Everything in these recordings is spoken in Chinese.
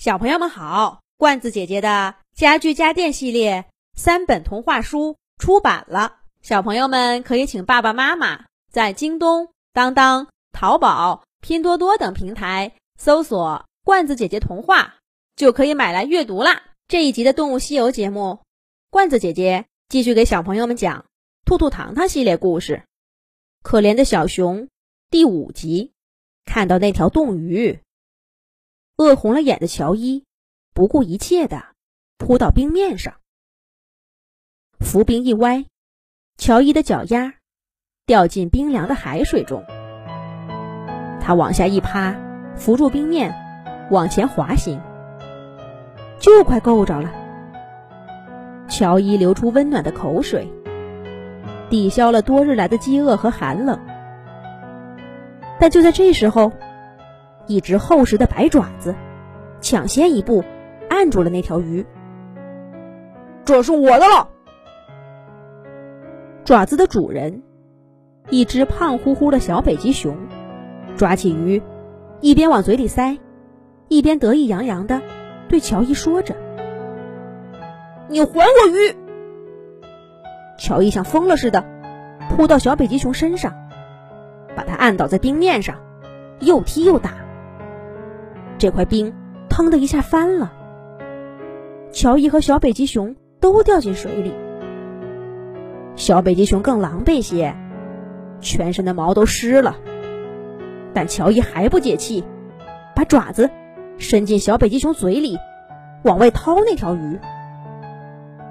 小朋友们好，罐子姐姐的家具家电系列三本童话书出版了，小朋友们可以请爸爸妈妈在京东、当当、淘宝、拼多多等平台搜索“罐子姐姐童话”，就可以买来阅读啦。这一集的《动物西游》节目，罐子姐姐继续给小朋友们讲《兔兔糖糖》系列故事，《可怜的小熊》第五集，看到那条冻鱼。饿红了眼的乔伊不顾一切的扑到冰面上，浮冰一歪，乔伊的脚丫掉进冰凉的海水中。他往下一趴，扶住冰面，往前滑行，就快够着了。乔伊流出温暖的口水，抵消了多日来的饥饿和寒冷。但就在这时候。一只厚实的白爪子抢先一步按住了那条鱼。这是我的了。爪子的主人，一只胖乎乎的小北极熊，抓起鱼，一边往嘴里塞，一边得意洋洋的对乔伊说着：“你还我鱼！”乔伊像疯了似的扑到小北极熊身上，把它按倒在冰面上，又踢又打。这块冰腾的一下翻了，乔伊和小北极熊都掉进水里。小北极熊更狼狈些，全身的毛都湿了。但乔伊还不解气，把爪子伸进小北极熊嘴里，往外掏那条鱼。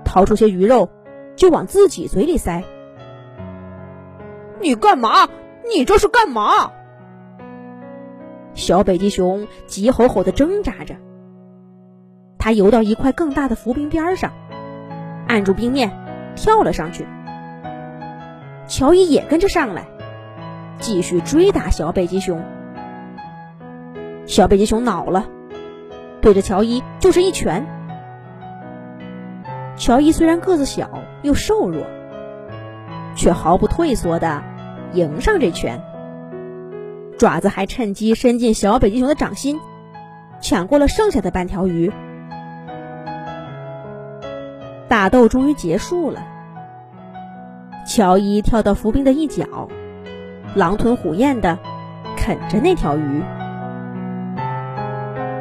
掏出些鱼肉，就往自己嘴里塞。你干嘛？你这是干嘛？小北极熊急吼吼地挣扎着，它游到一块更大的浮冰边上，按住冰面，跳了上去。乔伊也跟着上来，继续追打小北极熊。小北极熊恼了，对着乔伊就是一拳。乔伊虽然个子小又瘦弱，却毫不退缩地迎上这拳。爪子还趁机伸进小北极熊的掌心，抢过了剩下的半条鱼。打斗终于结束了。乔伊跳到浮冰的一角，狼吞虎咽的啃着那条鱼。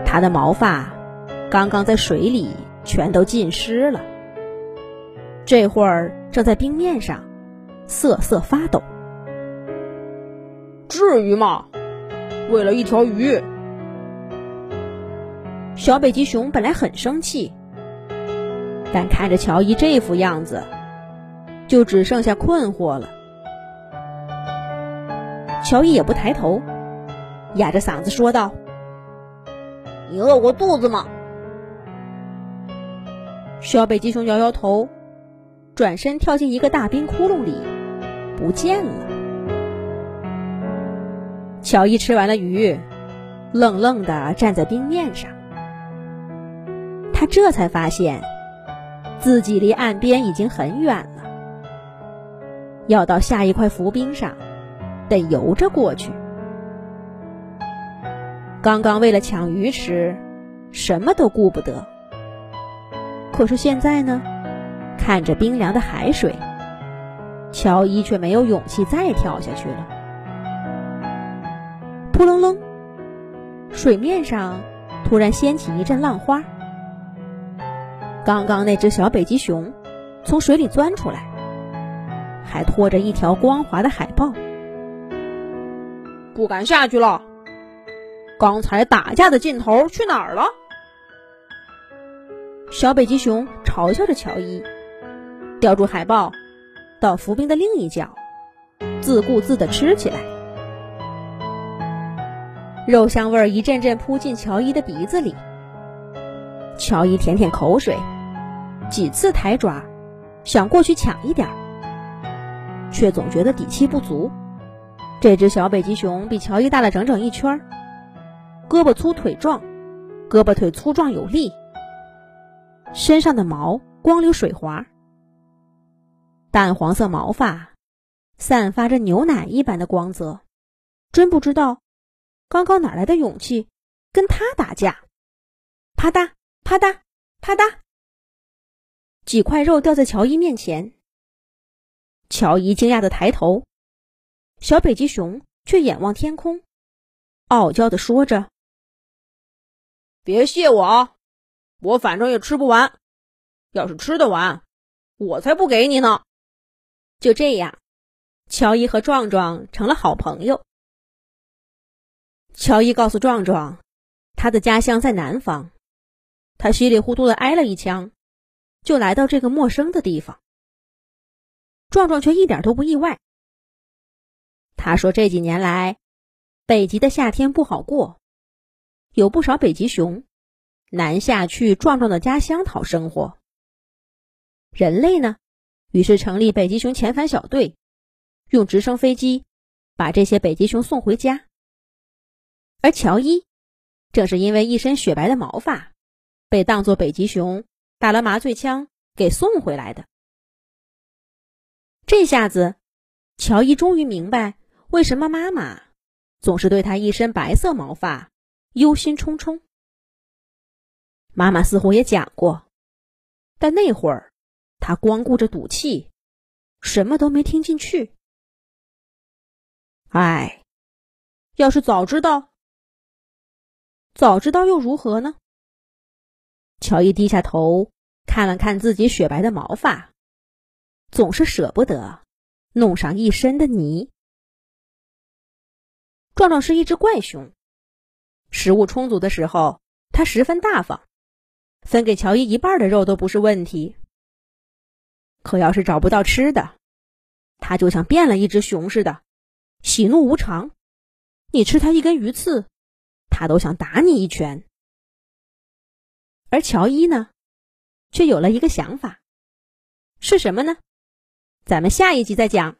他的毛发刚刚在水里全都浸湿了，这会儿正在冰面上瑟瑟发抖。至于吗？为了一条鱼，小北极熊本来很生气，但看着乔伊这副样子，就只剩下困惑了。乔伊也不抬头，哑着嗓子说道：“你饿过肚子吗？”小北极熊摇摇头，转身跳进一个大冰窟窿里，不见了。乔伊吃完了鱼，愣愣的站在冰面上。他这才发现，自己离岸边已经很远了。要到下一块浮冰上，得游着过去。刚刚为了抢鱼吃，什么都顾不得。可是现在呢，看着冰凉的海水，乔伊却没有勇气再跳下去了。扑棱棱，水面上突然掀起一阵浪花。刚刚那只小北极熊从水里钻出来，还拖着一条光滑的海豹。不敢下去了。刚才打架的劲头去哪儿了？小北极熊嘲笑着乔伊，叼住海豹，到浮冰的另一角，自顾自地吃起来。肉香味儿一阵阵扑进乔伊的鼻子里，乔伊舔舔口水，几次抬爪，想过去抢一点儿，却总觉得底气不足。这只小北极熊比乔伊大了整整一圈，胳膊粗腿壮，胳膊腿粗壮有力，身上的毛光溜水滑，淡黄色毛发散发着牛奶一般的光泽，真不知道。刚刚哪来的勇气跟他打架？啪嗒啪嗒啪嗒，几块肉掉在乔伊面前。乔伊惊讶的抬头，小北极熊却眼望天空，傲娇的说着：“别谢我啊，我反正也吃不完。要是吃得完，我才不给你呢。”就这样，乔伊和壮壮成了好朋友。乔伊告诉壮壮，他的家乡在南方。他稀里糊涂的挨了一枪，就来到这个陌生的地方。壮壮却一点都不意外。他说：“这几年来，北极的夏天不好过，有不少北极熊南下去壮壮的家乡讨生活。人类呢，于是成立北极熊遣返小队，用直升飞机把这些北极熊送回家。而乔伊，正是因为一身雪白的毛发。”被当作北极熊打了麻醉枪给送回来的。这下子，乔伊终于明白为什么妈妈总是对他一身白色毛发忧心忡忡。妈妈似乎也讲过，但那会儿他光顾着赌气，什么都没听进去。唉，要是早知道，早知道又如何呢？乔伊低下头看了看自己雪白的毛发，总是舍不得弄上一身的泥。壮壮是一只怪熊，食物充足的时候，他十分大方，分给乔伊一半的肉都不是问题。可要是找不到吃的，他就像变了一只熊似的，喜怒无常。你吃他一根鱼刺，他都想打你一拳。而乔伊呢，却有了一个想法，是什么呢？咱们下一集再讲。